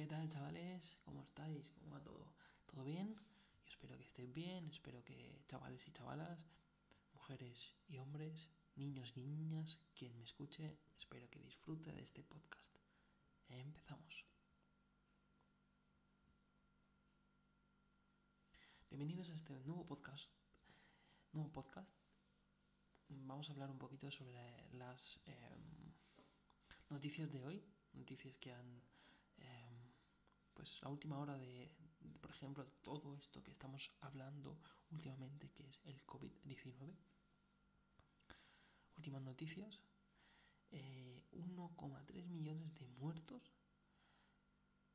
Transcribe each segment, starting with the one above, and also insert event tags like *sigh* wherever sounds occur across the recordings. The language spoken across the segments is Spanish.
¿Qué tal, chavales? ¿Cómo estáis? ¿Cómo va todo? ¿Todo bien? Yo espero que estéis bien, espero que chavales y chavalas, mujeres y hombres, niños y niñas, quien me escuche, espero que disfrute de este podcast. Empezamos. Bienvenidos a este nuevo podcast. Nuevo podcast. Vamos a hablar un poquito sobre las em, noticias de hoy, noticias que han pues la última hora de, por ejemplo, todo esto que estamos hablando últimamente, que es el COVID-19. Últimas noticias. 1,3 eh, millones de muertos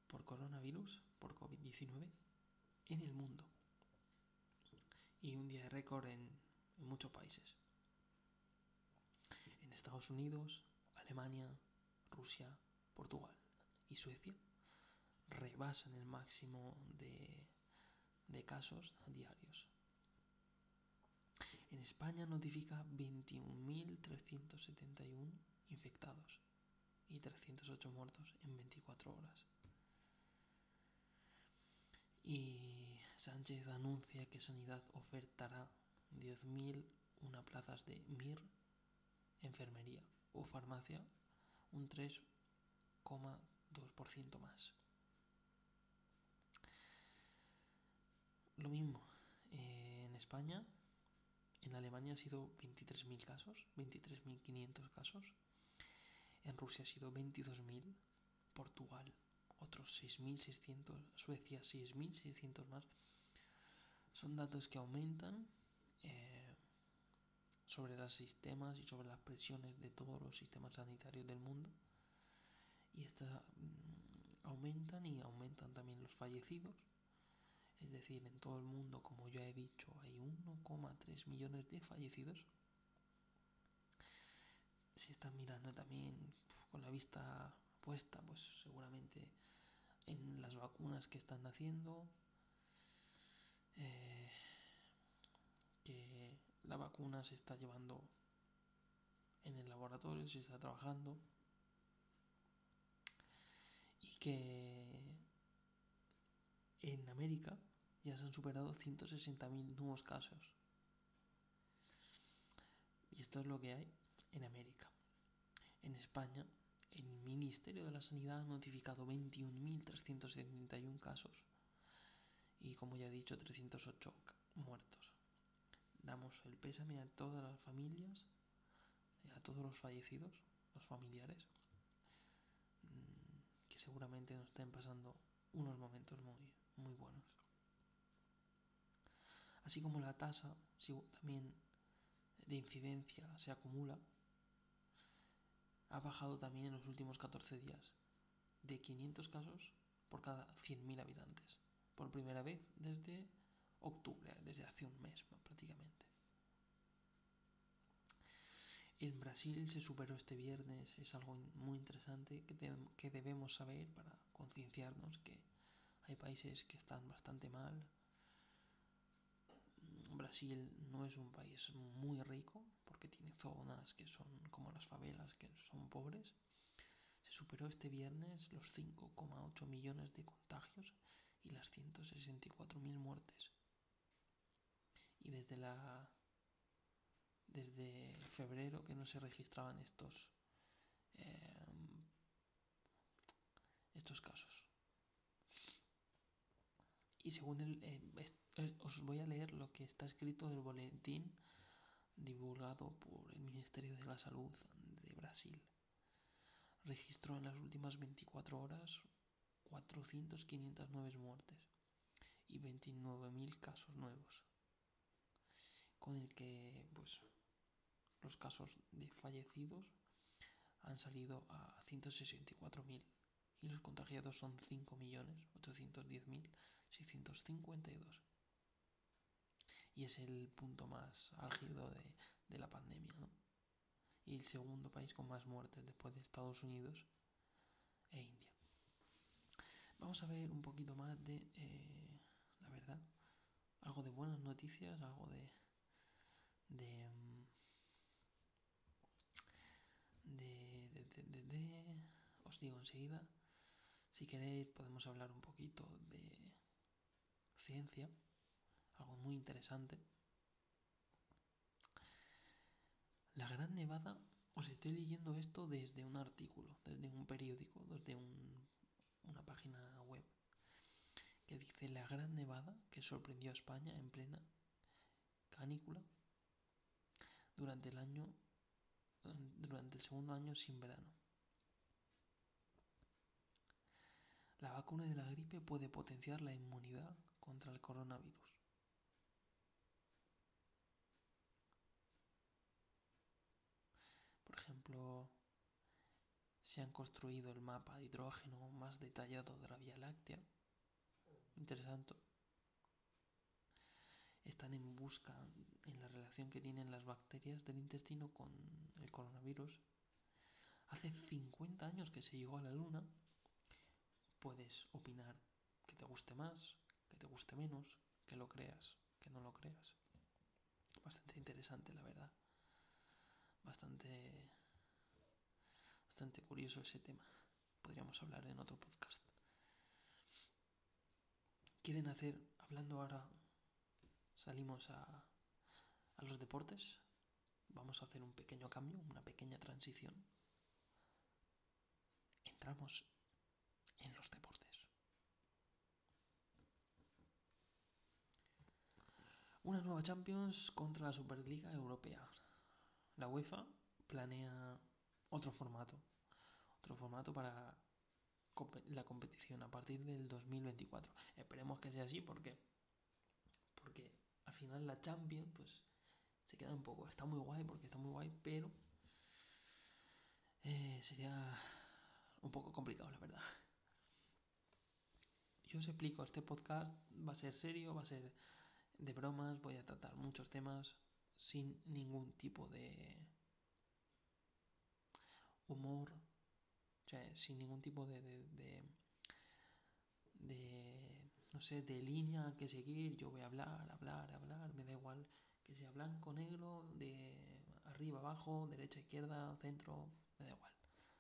por coronavirus, por COVID-19, en el mundo. Y un día de récord en muchos países. En Estados Unidos, Alemania, Rusia, Portugal y Suecia rebasan el máximo de, de casos diarios. En España notifica 21.371 infectados y 308 muertos en 24 horas. Y Sánchez anuncia que Sanidad ofertará 10.000 una plazas de MIR, enfermería o farmacia, un 3,3 2% más. Lo mismo, eh, en España, en Alemania ha sido 23.000 casos, 23.500 casos. En Rusia ha sido 22.000, Portugal otros 6.600, Suecia 6.600 más. Son datos que aumentan eh, sobre los sistemas y sobre las presiones de todos los sistemas sanitarios del mundo y esta, mm, aumentan y aumentan también los fallecidos. Es decir, en todo el mundo, como ya he dicho, hay 1,3 millones de fallecidos. Se están mirando también con la vista puesta, pues seguramente en las vacunas que están haciendo. Eh, que la vacuna se está llevando en el laboratorio, se está trabajando y que en América ya se han superado 160.000 nuevos casos. Y esto es lo que hay en América. En España, el Ministerio de la Sanidad ha notificado 21.371 casos y, como ya he dicho, 308 muertos. Damos el pésame a todas las familias, a todos los fallecidos, los familiares. Mm, que seguramente nos estén pasando unos momentos muy, muy buenos. Así como la tasa también de incidencia se acumula, ha bajado también en los últimos 14 días de 500 casos por cada 100.000 habitantes, por primera vez desde octubre, desde hace un mes prácticamente. En Brasil se superó este viernes, es algo muy interesante que, debemos saber para concienciarnos que hay países que están bastante mal. Brasil no es un país muy rico porque tiene zonas que son como las favelas, que son pobres. Se superó este viernes los 5,8 millones de contagios y las 164.000 muertes. Y desde la desde febrero que no se registraban estos eh, estos casos y según el, eh, os voy a leer lo que está escrito del boletín divulgado por el Ministerio de la Salud de Brasil registró en las últimas 24 horas 400 509 muertes y 29.000 casos nuevos con el que pues los casos de fallecidos han salido a 164.000 y los contagiados son 5.810.652. Y es el punto más álgido de, de la pandemia. ¿no? Y el segundo país con más muertes después de Estados Unidos e India. Vamos a ver un poquito más de, eh, la verdad, algo de buenas noticias, algo de, de, mm, de, de, de, os digo enseguida, Si queréis podemos hablar un poquito de ciencia, algo muy interesante. La Gran Nevada, os estoy leyendo esto desde un artículo, desde un periódico, desde una página web, que dice la Gran Nevada que sorprendió a España en plena canícula durante el año durante el segundo año sin verano. La vacuna de la gripe puede potenciar la inmunidad contra el coronavirus. Por ejemplo, se han construido el mapa de hidrógeno más detallado de la Vía Láctea. Interesante. Están en busca en la relación que tienen las bacterias del intestino con el coronavirus. Hace 50 años que se llegó a la Luna. Puedes opinar que te guste más, que te guste menos, que lo creas, que no lo creas. Bastante interesante, la verdad. Bastante bastante curioso ese tema. Podríamos hablar en otro podcast. Quieren hacer, hablando ahora, salimos a, a los deportes. Vamos a hacer un pequeño cambio, una pequeña transición. Entramos en los deportes. Una nueva Champions contra la Superliga Europea. La UEFA planea otro formato. Otro formato para la competición a partir del 2024. Esperemos que sea así porque porque al final la Champions pues se queda un poco, está muy guay porque está muy guay, pero eh, sería un poco complicado la verdad. Yo os explico, este podcast va a ser serio, va a ser de bromas, voy a tratar muchos temas sin ningún tipo de humor, o sea, sin ningún tipo de, de, de, no sé, de línea que seguir. Yo voy a hablar, hablar, hablar, me da igual que sea blanco, negro, de arriba, abajo, derecha, izquierda, centro, me da igual.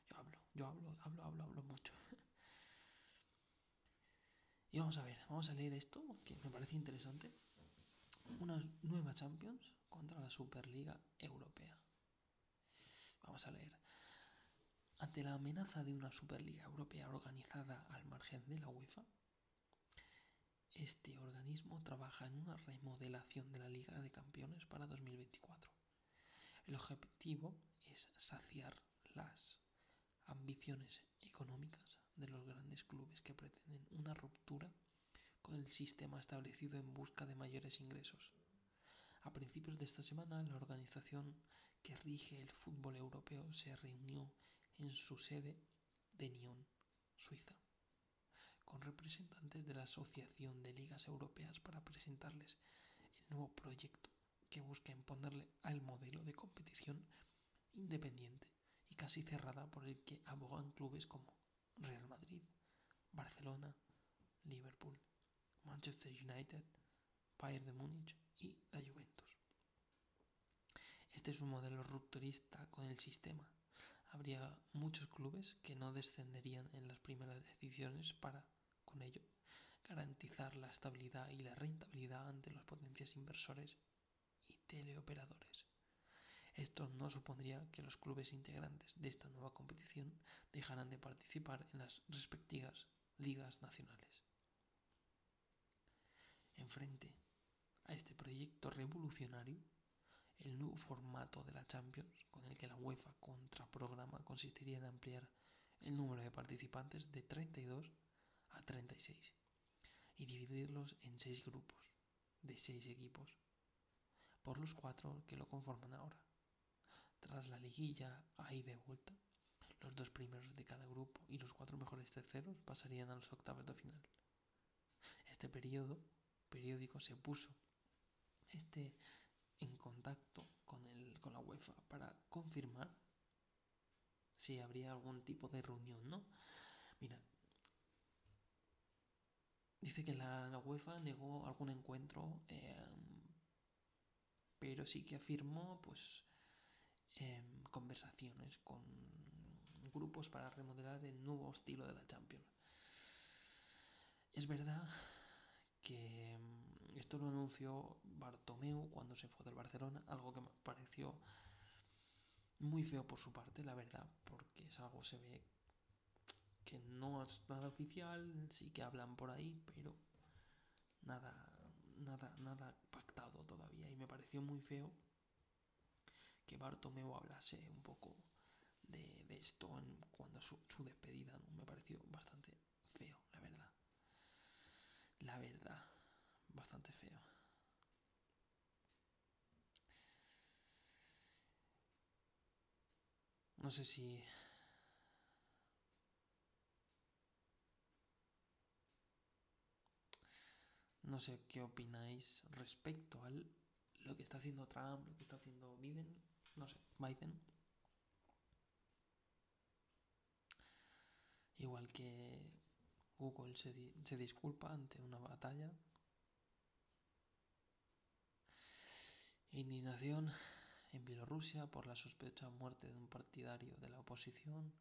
Yo hablo, yo hablo, hablo, hablo, hablo mucho. *laughs* y vamos a ver, vamos a leer esto, que me parece interesante. Una nueva Champions contra la Superliga Europea. Vamos a leer. Ante la amenaza de una Superliga Europea organizada al margen de la UEFA, este organismo trabaja en una remodelación de la Liga de Campeones para 2024. El objetivo es saciar las ambiciones económicas de los grandes clubes que pretenden una ruptura con el sistema establecido en busca de mayores ingresos. A principios de esta semana, la organización que rige el fútbol europeo se reunió en su sede de Nyon, Suiza, con representantes de la Asociación de Ligas Europeas para presentarles el nuevo proyecto que busca imponerle al modelo de competición independiente y casi cerrada por el que abogan clubes como Real Madrid, Barcelona, Liverpool, Manchester United, Bayern de Múnich y la Juventus. Este es un modelo rupturista con el sistema habría muchos clubes que no descenderían en las primeras decisiones para, con ello, garantizar la estabilidad y la rentabilidad ante las potencias inversores y teleoperadores. Esto no supondría que los clubes integrantes de esta nueva competición dejaran de participar en las respectivas ligas nacionales. Enfrente a este proyecto revolucionario, el nuevo formato de la Champions, con el que la UEFA contraprograma, consistiría en ampliar el número de participantes de 32 a 36 y dividirlos en seis grupos de seis equipos, por los cuatro que lo conforman ahora. Tras la liguilla a ida y vuelta, los dos primeros de cada grupo y los cuatro mejores terceros pasarían a los octavos de final. Este periodo periódico se puso este en contacto con, el, con la UEFA para confirmar si habría algún tipo de reunión, ¿no? Mira, dice que la, UEFA negó algún encuentro, em, pero sí que afirmó, pues, em, conversaciones con grupos para remodelar el nuevo estilo de la Champions. Es verdad que mm, esto lo anunció Bartomeu cuando se fue del Barcelona, algo que me pareció muy feo por su parte, la verdad, porque es algo se ve que no es nada oficial, sí que hablan por ahí, pero nada, nada, nada pactado todavía. Y me pareció muy feo que Bartomeu hablase un poco de, esto cuando su, su despedida. Me pareció bastante feo, la verdad. La verdad, bastante feo. No sé si No sé qué opináis respecto a lo que está haciendo Trump, lo que está haciendo Biden, no sé, Biden. Igual que Google se, di se disculpa ante una batalla. Indignación en Bielorrusia por la sospecha muerte de un partidario de la oposición.